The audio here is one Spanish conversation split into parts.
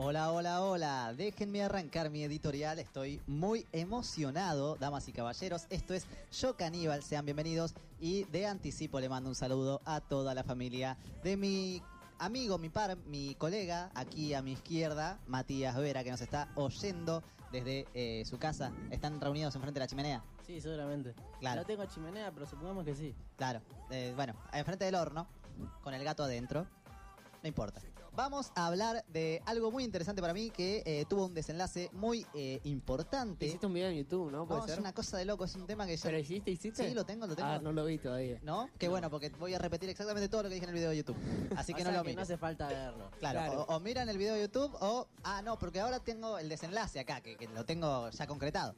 Hola, hola, hola. Déjenme arrancar mi editorial. Estoy muy emocionado, damas y caballeros. Esto es Yo Caníbal. Sean bienvenidos. Y de anticipo le mando un saludo a toda la familia de mi amigo, mi par, mi colega, aquí a mi izquierda, Matías Vera, que nos está oyendo desde eh, su casa. ¿Están reunidos enfrente de la chimenea? Sí, seguramente. Claro. No tengo chimenea, pero supongamos que sí. Claro. Eh, bueno, enfrente del horno, con el gato adentro. No importa. Vamos a hablar de algo muy interesante para mí que eh, tuvo un desenlace muy eh, importante. Hiciste un video en YouTube, ¿no? ¿Puede No, es una cosa de loco, es un tema que ya... ¿Pero hiciste, hiciste? Sí, lo tengo, lo tengo. Ah, no lo vi todavía. ¿No? Qué bueno, porque voy a repetir exactamente todo lo que dije en el video de YouTube. Así que O no sea lo que no mires. hace falta verlo. Claro, Claro. O, o miran el video de YouTube o... Ah, no, porque ahora tengo el desenlace acá, que, que lo tengo ya concretado.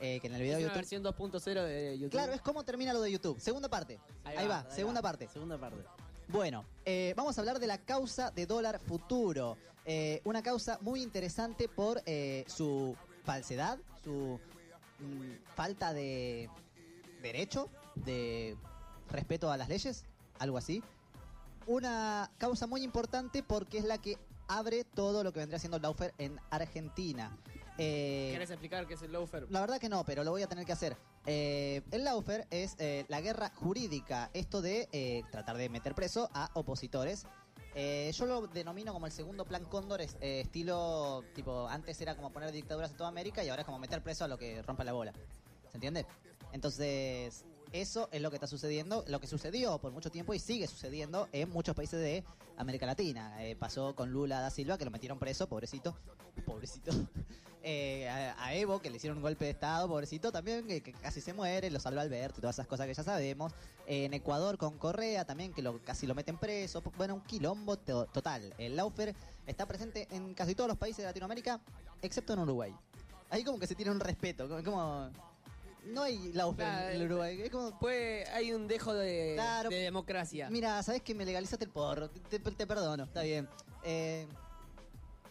Eh, que en el video Es de una YouTube... versión 2.0 de YouTube. Claro, es como termina lo de YouTube. Segunda parte. Ahí, va, segunda parte. Segunda parte. Bueno, eh, vamos a hablar de la causa de dólar futuro. Eh, una causa muy interesante por eh, su falsedad, su mm, falta de derecho, de respeto a las leyes, algo así. Una causa muy importante porque es la que abre todo lo que vendría siendo el Laufer en Argentina. Eh, ¿Querés explicar qué es el loafer? la verdad que no, pero lo voy a tener que hacer. Eh, el Laufer es eh, la guerra jurídica, esto de eh, tratar de meter preso a opositores. Eh, yo lo denomino como el segundo plan Cóndor, es, eh, estilo, tipo, antes era como poner dictaduras en toda América y ahora es como meter preso a lo que rompa la bola. ¿Se entiende? Entonces, eso es lo que está sucediendo, lo que sucedió por mucho tiempo y sigue sucediendo en muchos países de América Latina. Eh, pasó con Lula da Silva, que lo metieron preso, pobrecito. Pobrecito. Eh, a, a Evo, que le hicieron un golpe de Estado, pobrecito también, que, que casi se muere, lo salva Alberto y todas esas cosas que ya sabemos. Eh, en Ecuador con Correa también, que lo, casi lo meten preso. Bueno, un quilombo to- total. El Laufer está presente en casi todos los países de Latinoamérica, excepto en Uruguay. Ahí como que se tiene un respeto, como... no hay Laufer Claro, en Uruguay. Es como, Pues hay un dejo de, Claro. de democracia. Mira, sabes que me legalizaste el porro, te perdono, está bien. Eh,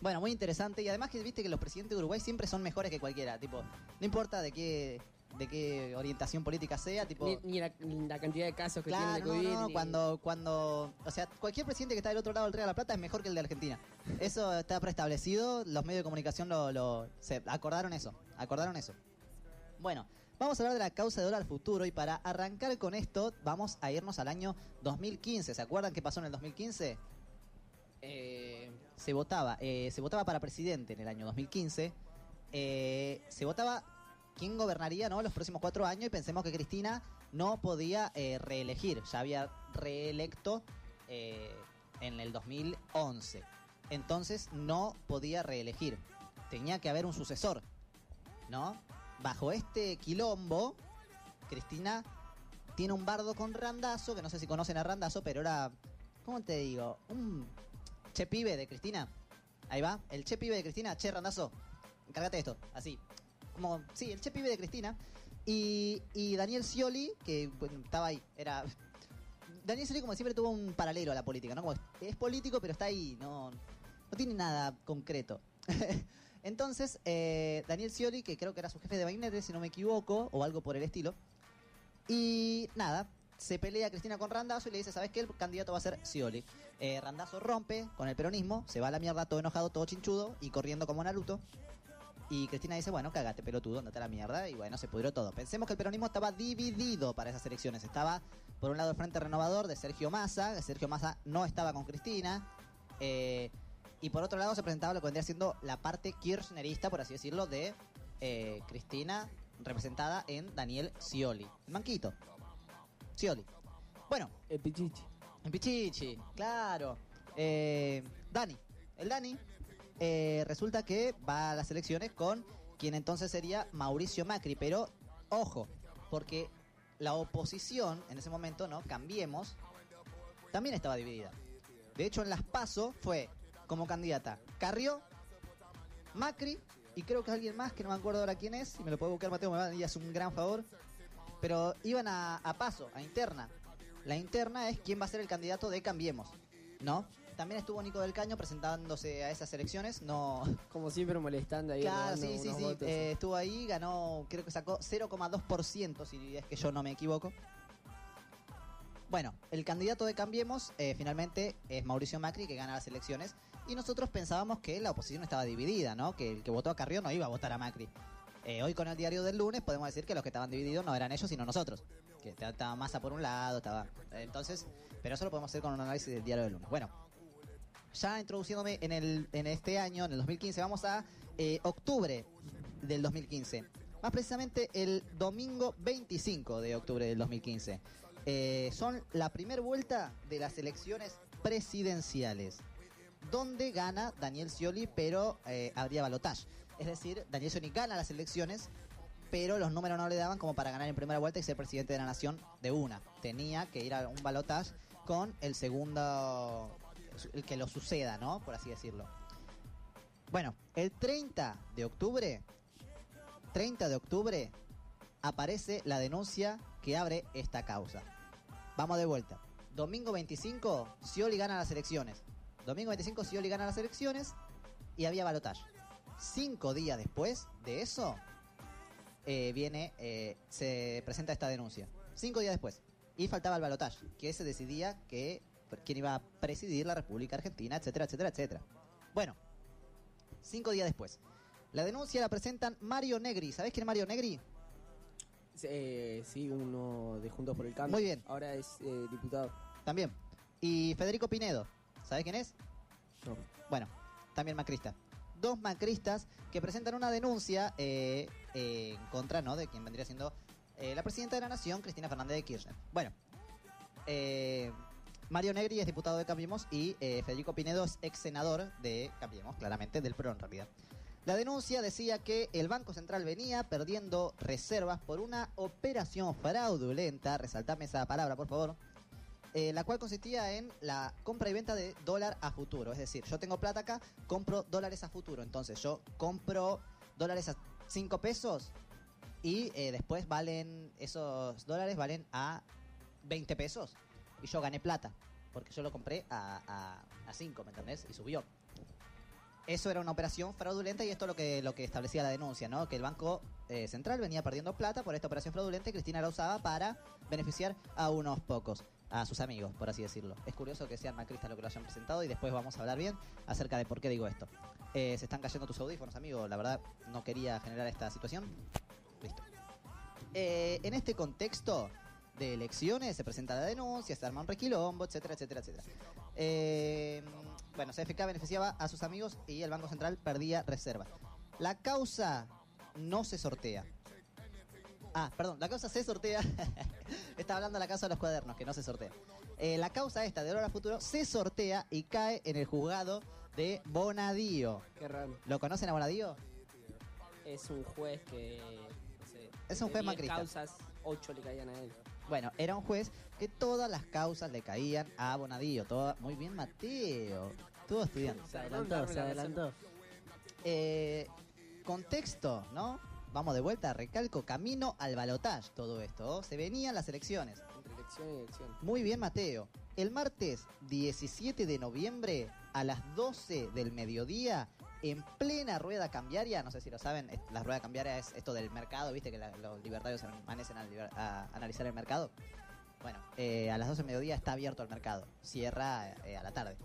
bueno, muy interesante y además que viste que los presidentes de Uruguay siempre son mejores que cualquiera, tipo, no importa de qué de qué orientación política sea, tipo Ni, ni la, cantidad de casos que Claro, tiene no, de COVID. no, ni- cuando, cuando, o sea, cualquier presidente que está del otro lado del Río de la Plata es mejor que el de Argentina. Eso está preestablecido, los medios de comunicación lo, lo- se acordaron eso, acordaron eso. Bueno, vamos a hablar de la causa de dólar futuro y para arrancar con esto vamos a irnos al año 2015. ¿Se acuerdan qué pasó en el 2015? Se votaba, eh, se votaba para presidente en el año 2015. Eh, se votaba quién gobernaría ¿no? los próximos cuatro años y pensemos que Cristina no podía eh, reelegir, ya había reelecto en el 2011. Entonces no podía reelegir, tenía que haber un sucesor, ¿no? Bajo este quilombo, Cristina tiene un bardo con Randazo, que no sé si conocen a Randazo, pero era, ¿cómo te digo? Un che pibe de Cristina. Ahí va, el che pibe de Cristina, che Randazo, encárgate de esto, así. Como, sí, el che pibe de Cristina. Y, y Daniel Scioli, que estaba ahí, era... Daniel Scioli como siempre tuvo un paralelo a la política, ¿no? Como es, es político, pero está ahí, no, no tiene nada concreto. Entonces, eh, Daniel Scioli, que creo que era su jefe de gabinete, si no me equivoco, o algo por el estilo, y nada, se pelea Cristina con Randazo y le dice, ¿sabes qué? El candidato va a ser Scioli. Eh, Randazo rompe con el peronismo, se va a la mierda todo enojado, todo chinchudo y corriendo como Naruto. Y Cristina dice, bueno, cagate pelotudo, andate a la mierda. Y bueno, se pudrió todo. Pensemos que el peronismo estaba dividido para esas elecciones. Estaba, por un lado, el Frente Renovador de Sergio Massa. Sergio Massa no estaba con Cristina. Eh, y por otro lado se presentaba lo que vendría siendo la parte kirchnerista, por así decirlo, de eh, Cristina, representada en Daniel Scioli. El manquito. Scioli. Bueno, el pichichi. En Pichichi, claro. Eh, Dani, el Dani, eh, resulta que va a las elecciones con quien entonces sería Mauricio Macri, pero ojo, porque la oposición en ese momento, ¿no? Cambiemos, también estaba dividida. De hecho, en las PASO fue como candidata Carrió, Macri y creo que alguien más que no me acuerdo ahora quién es, si me lo puede buscar Mateo, me va a hacer un gran favor. Pero iban a paso, a interna. La interna es quién va a ser el candidato de Cambiemos, ¿no? También estuvo Nico del Caño presentándose a esas elecciones, no... Como siempre molestando ahí. Claro, sí, sí, unos sí, eh, estuvo ahí, ganó, creo que sacó 0,2%, si es que yo no me equivoco. Bueno, el candidato de Cambiemos eh, finalmente es Mauricio Macri, que gana las elecciones. Y nosotros pensábamos que la oposición estaba dividida, ¿no? Que el que votó a Carrió no iba a votar a Macri. Eh, hoy con el diario del lunes podemos decir que los que estaban divididos no eran ellos, sino nosotros. Estaba Massa por un lado, estaba... Entonces, pero eso lo podemos hacer con un análisis del diario del lunes. Bueno, ya introduciéndome en, el, en este año, en el 2015, vamos a eh, octubre del 2015. Más precisamente el domingo 25 de octubre del 2015. Eh, son la primera vuelta de las elecciones presidenciales, donde gana Daniel Scioli, pero eh, habría balotaje. Es decir, Daniel Scioli gana las elecciones, pero los números no le daban como para ganar en primera vuelta y ser presidente de la nación de una. Tenía que ir a un balotaje con el segundo, el que lo suceda, ¿no? Por así decirlo. Bueno, el 30 de octubre, 30 de octubre, aparece la denuncia que abre esta causa. Vamos de vuelta. Domingo 25, Scioli gana las elecciones. Domingo 25, Scioli gana las elecciones y había balotaje. Cinco días después de eso, eh, viene, eh, se presenta esta denuncia. Cinco días después. Y faltaba el balotaje, que se decidía que quién iba a presidir la República Argentina, etcétera, etcétera, etcétera. Bueno, cinco días después. La denuncia la presentan Mario Negri. ¿Sabés quién es Mario Negri? Eh, sí, uno de Juntos por el Cambio. Muy bien. Ahora es eh, diputado. También. Y Federico Pinedo. ¿Sabés quién es? No. Bueno, también macrista. Dos macristas que presentan una denuncia eh, eh, en contra ¿no? de quien vendría siendo eh, la presidenta de la Nación, Cristina Fernández de Kirchner. Bueno, eh, Mario Negri es diputado de Cambiemos y Federico Pinedo es ex senador de Cambiemos, claramente, del PRO en realidad. La denuncia decía que el Banco Central venía perdiendo reservas por una operación fraudulenta, resaltame esa palabra por favor, eh, la cual consistía en la compra y venta de dólar a futuro. Es decir, yo tengo plata acá, compro dólares a futuro. Entonces yo compro dólares a 5 pesos y eh, después valen, esos dólares valen a 20 pesos. Y yo gané plata, porque yo lo compré a 5, ¿me entendés? Y subió. Eso era una operación fraudulenta y esto es lo que, lo que establecía la denuncia, ¿no? Que el Banco eh, Central venía perdiendo plata por esta operación fraudulenta y Cristina la usaba para beneficiar a unos pocos, a sus amigos, por así decirlo. Es curioso que sean macristas lo que lo hayan presentado y después vamos a hablar bien acerca de por qué digo esto. Eh, se están cayendo tus audífonos, amigo. La verdad, no quería generar esta situación. Listo. Eh, en este contexto de elecciones se presenta la denuncia, se arma un requilombo, etcétera, etcétera, etcétera. Eh, bueno, CFK beneficiaba a sus amigos y el Banco Central perdía reservas. La causa no se sortea. Ah, perdón, la causa se sortea. Estaba hablando de la causa de los cuadernos, que no se sortea. Eh, la causa esta de Hora Futuro se sortea y cae en el juzgado de Bonadío. Qué raro. ¿Lo conocen a Bonadío? Es un juez que. No sé, Es un juez 10 macrista. causas, 8 le caían a él. Bueno, era un juez que todas las causas le caían a Bonadío. Toda... Muy bien, Mateo. Estuvo estudiando. Se adelantó, se adelantó. Eh, contexto, ¿no? Vamos de vuelta, recalco, camino al balotaje todo esto. ¿oh? Se venían las elecciones. Entre elección y elección. Muy bien, Mateo. El martes 17 de noviembre a las 12 del mediodía, en plena rueda cambiaria, no sé si lo saben, la rueda cambiaria es esto del mercado, viste que la- los libertarios amanecen a, liber- a analizar el mercado. Bueno, eh, a las 12 del mediodía está abierto el mercado, cierra eh, a la tarde.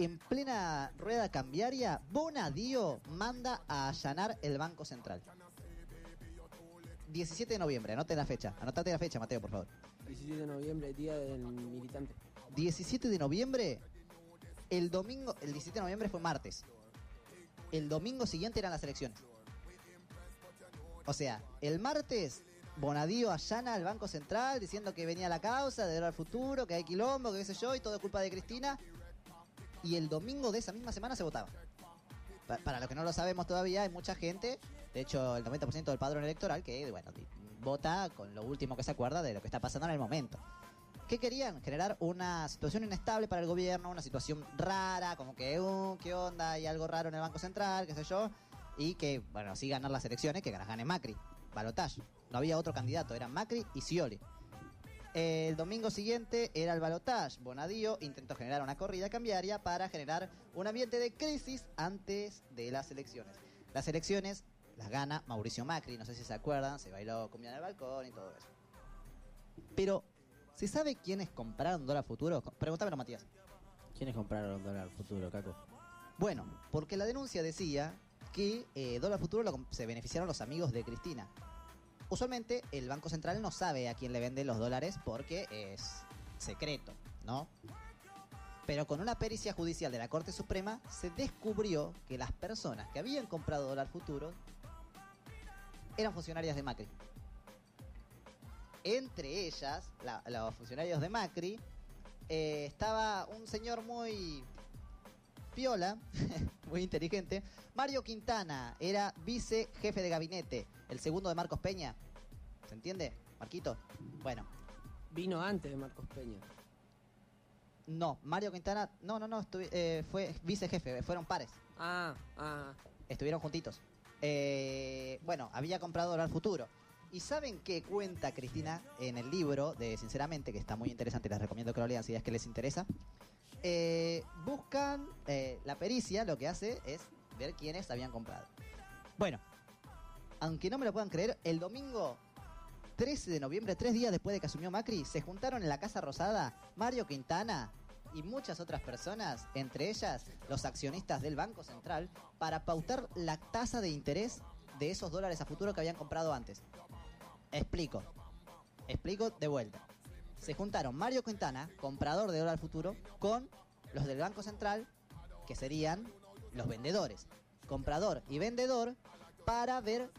En plena rueda cambiaria, Bonadío manda a allanar el Banco Central. 17 de noviembre, anote la fecha, anotate la fecha, Mateo, por favor. 17 de noviembre, día del militante. 17 de noviembre, el domingo, el 17 de noviembre fue martes. El domingo siguiente eran las elecciones. O sea, el martes Bonadío allana al Banco Central diciendo que venía la causa de al futuro, que hay quilombo, que qué sé yo, y todo es culpa de Cristina. Y el domingo de esa misma semana se votaba. Pa- para los que no lo sabemos todavía, hay mucha gente, de hecho el 90% del padrón electoral, que bueno, vota con lo último que se acuerda de lo que está pasando en el momento. ¿Qué querían? Generar una situación inestable para el gobierno, una situación rara, como que, uh, ¿qué onda? Hay algo raro en el Banco Central, qué sé yo. Y que, bueno, sí ganar las elecciones, que gane Macri. Balotaje. No había otro candidato, eran Macri y Scioli. El domingo siguiente era el balotaje. Bonadío intentó generar una corrida cambiaria para generar un ambiente de crisis antes de las elecciones. Las elecciones las gana Mauricio Macri, no sé si se acuerdan, se bailó cumbia en el balcón y todo eso. Pero ¿Se sabe quiénes compraron dólar futuro? Pregúntamelo, Matías. ¿Quiénes compraron dólar futuro, Caco? Bueno, porque la denuncia decía que eh, dólar futuro lo se beneficiaron los amigos de Cristina. Usualmente el Banco Central no sabe a quién le vende los dólares porque es secreto, ¿no? Pero con una pericia judicial de la Corte Suprema se descubrió que las personas que habían comprado dólar futuro eran funcionarias de Macri. Entre ellas, la- los funcionarios de Macri, eh, estaba un señor muy piola, muy inteligente. Mario Quintana era vice jefe de gabinete, el segundo de Marcos Peña. ¿Se entiende, Marquito? Bueno, Vino antes de Marcos Peña. no, Mario Quintana, no, no, no, eh, fue vice jefe, fueron pares, Ah, ah. estuvieron juntitos. Eh, bueno, había comprado dólar futuro. ¿Y saben qué cuenta Cristina en el libro de Sinceramente, que está muy interesante, les recomiendo que lo lean si es que les interesa? Eh, buscan eh, la pericia, lo que hace es ver quiénes habían comprado. Bueno, aunque no me lo puedan creer, el domingo 13 de noviembre, tres días después de que asumió Macri, se juntaron en la Casa Rosada Mario Quintana y muchas otras personas, entre ellas los accionistas del Banco Central, para pautar la tasa de interés de esos dólares a futuro que habían comprado antes. Explico. Explico de vuelta. Se juntaron Mario Quintana, comprador de dólar futuro, con los del Banco Central, que serían los vendedores. Comprador y vendedor para ver,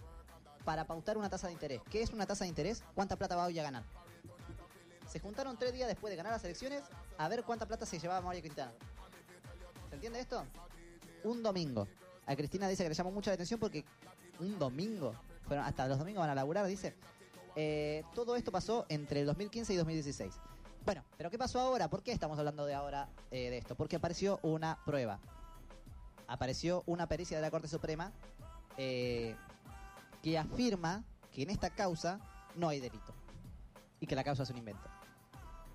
para pautar una tasa de interés. ¿Qué es una tasa de interés? ¿Cuánta plata va hoy a ganar? Se juntaron tres días después de ganar las elecciones a ver cuánta plata se llevaba Mario Quintana. ¿Se entiende esto? Un domingo. A Cristina dice que le llamó mucho la atención porque un domingo, fueron hasta los domingos van a laburar, dice. Eh, todo esto pasó entre el 2015 y 2016. Bueno, pero ¿qué pasó ahora? ¿Por qué estamos hablando de ahora eh, de esto? Porque apareció una prueba. Apareció una pericia de la Corte Suprema eh, que afirma que en esta causa no hay delito y que la causa es un invento.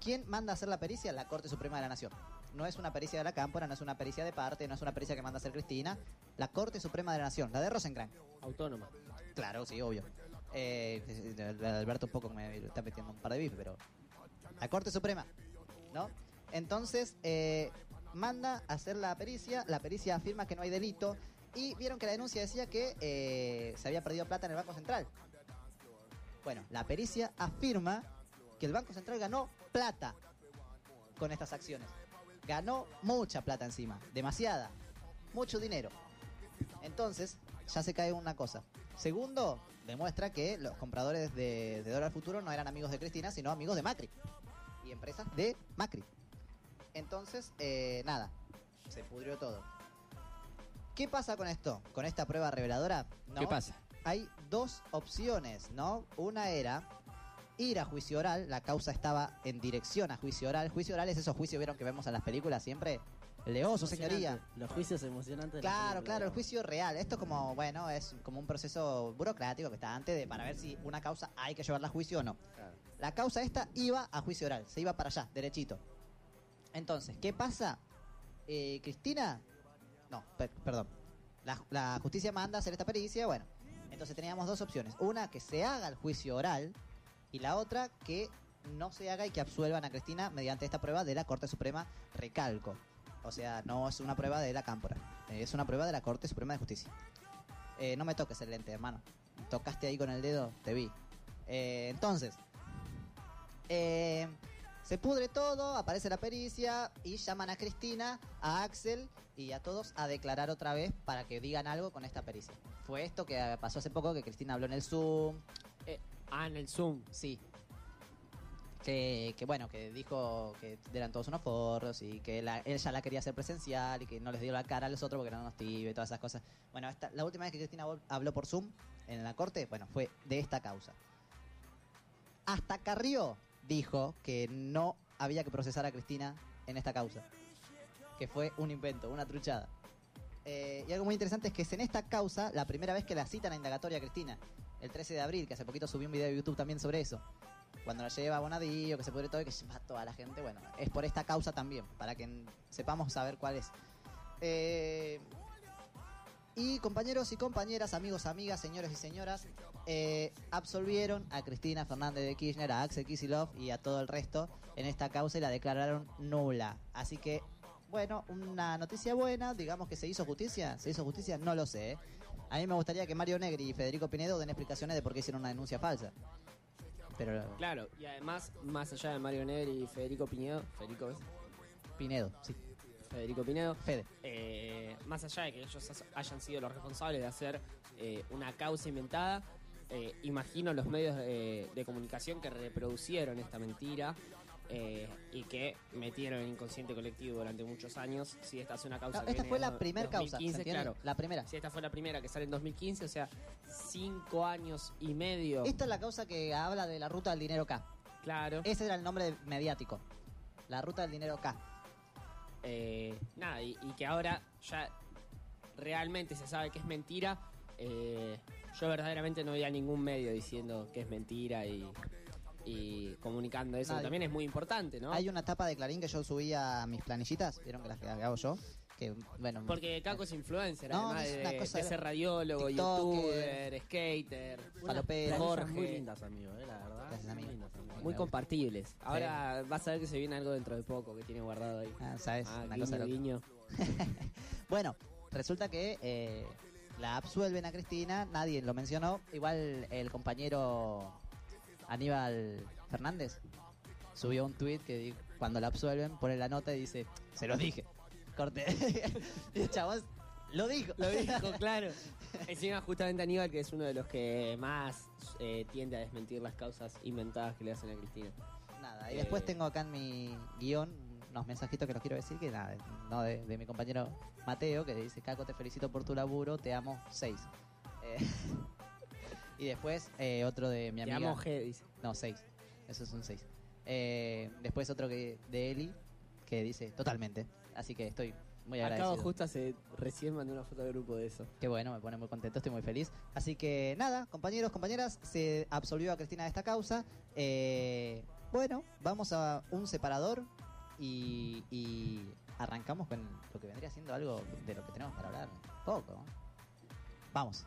¿Quién manda a hacer la pericia? La Corte Suprema de la Nación. No es una pericia de la Cámpora, no es una pericia de parte, no es una pericia que manda a hacer Cristina. La Corte Suprema de la Nación, la de Rosenkrantz. Autónoma. Claro, sí, obvio. Eh, Alberto un poco me está metiendo un par de bifes, pero la Corte Suprema, ¿no? Entonces, eh, manda a hacer la pericia, la pericia afirma que no hay delito y vieron que la denuncia decía que eh, se había perdido plata en el Banco Central. Bueno, la pericia afirma que el Banco Central ganó plata con estas acciones. Ganó mucha plata encima, demasiada, mucho dinero. Entonces, ya se cae una cosa. Segundo, demuestra que los compradores de, de dólar futuro no eran amigos de Cristina, sino amigos de Macri. Y empresas de Macri. Entonces, eh, nada, se pudrió todo. ¿Qué pasa con esto? Con esta prueba reveladora. ¿no? ¿Qué pasa? Hay dos opciones, ¿no? Una era ir a juicio oral, la causa estaba en dirección a juicio oral. Juicio oral es esos juicios, ¿vieron que vemos en las películas siempre? Leoso, señoría. Emocionante. Los juicios emocionantes. de la Claro, claro, el juicio real. Esto como, bueno, es como un proceso burocrático que está antes de para ver si una causa hay que llevarla a juicio o no. Claro. La causa esta iba a juicio oral, se iba para allá, derechito. Entonces, ¿qué pasa? Eh, Cristina, no, per- perdón. La, la justicia manda a hacer esta pericia, bueno. Entonces teníamos dos opciones. Una, que se haga el juicio oral y la otra, que no se haga y que absuelvan a Cristina mediante esta prueba de la Corte Suprema, recalco. O sea, no es una prueba de la Cámpora, eh, es una prueba de la Corte Suprema de Justicia. Eh, no me toques el lente, hermano. Tocaste ahí con el dedo, te vi. Eh, entonces, eh, se pudre todo, aparece la pericia y llaman a Cristina, a Axel y a todos a declarar otra vez para que digan algo con esta pericia. Fue esto que pasó hace poco, que Cristina habló en el Zoom, Ah, en el Zoom. sí. Que, que bueno, que dijo que eran todos unos forros y que la- ella la quería hacer presencial y que no les dio la cara a los otros porque eran unos tibios y todas esas cosas. Bueno, la última vez que Cristina habló por Zoom en la corte, bueno, fue de esta causa. Hasta Carrió dijo que no había que procesar a Cristina en esta causa. Que fue un invento, una truchada. Eh, y algo muy interesante es que es en esta causa la primera vez que la citan a indagatoria a Cristina. El 13 de abril, que hace poquito subí un video de YouTube también sobre eso. Cuando la lleva a Bonadío, que se pudre todo que lleva a toda la gente. Bueno, es por esta causa también, para que sepamos saber cuál es. Eh, Y compañeros y compañeras, amigos, amigas, señores y señoras, eh, absolvieron a Cristina Fernández de Kirchner, a Axel Kicillof y a todo el resto en esta causa y la declararon nula. Así que, bueno, una noticia buena, digamos que se hizo justicia. ¿Se hizo justicia? No lo sé. ¿eh? A mí me gustaría que Mario Negri y Federico Pinedo den explicaciones de por qué hicieron una denuncia falsa. Pero Claro, y además, más allá de Mario Negri y Federico Pinedo, Federico. Pinedo, sí. Federico Pinedo, Fede. eh, más allá de que ellos hayan sido los responsables de hacer eh, una causa inventada, eh, imagino los medios de, de comunicación que reproducieron esta mentira eh, y que metieron el inconsciente colectivo durante muchos años. Si esta es una causa No, que esta viene fue la primera causa, ¿se 2015, entiende? claro. La primera. Si esta fue la primera que sale en 2015, o sea, cinco años y medio. Esta es la causa que habla de la ruta del dinero K. Claro. Ese era el nombre mediático. La ruta del dinero K. Eh, nada, y, y que ahora ya realmente se sabe que es mentira. eh, yo verdaderamente no veía ningún medio diciendo que es mentira y, y comunicando eso. Nadie. También es muy importante, ¿no? Hay una tapa de Clarín que yo subía a mis planillitas, vieron que las que hago yo, que bueno, Porque Caco es influencer, No, además es de, una cosa de de- ser radiólogo, TikToker. youtuber, skater. Planillas Jorge. muy lindas, amigo, eh, la verdad. Gracias, amigo. Muy lindas, amigo. Muy compartibles. Ahora vas a ver que se viene algo dentro de poco que tiene guardado ahí. ah, sabes, Ah, una guiño, cosa guiño. Bueno, resulta que eh, la absuelven a Cristina, nadie lo mencionó, igual el compañero Aníbal Fernández subió un tweet que cuando la absuelven pone la nota y dice, se los dije. Corte. y el chabón lo dijo. Lo dijo, claro. Encima justamente Aníbal, que es uno de los que más eh, tiende a desmentir las causas inventadas que le hacen a Cristina. Nada, y después Eh. tengo acá en mi guion unos mensajitos que los quiero decir, que nada, no de, de mi compañero Mateo, que dice, Caco, te felicito por tu laburo, te amo, seis. Eh, y después eh, otro de mi amiga... amo, G, dice. No, seis. Eso es un seis. Eh, después otro que de Eli, que dice, totalmente. Así que estoy muy agradecido. Acabo justo hace recién mandé una foto de grupo de eso. Qué bueno, me pone muy contento, estoy muy feliz. Así que nada, compañeros, compañeras, se absolvió a Cristina de esta causa. Eh, bueno, vamos a un separador y, y arrancamos con lo que vendría siendo algo de lo que tenemos para hablar. Poco. Vamos.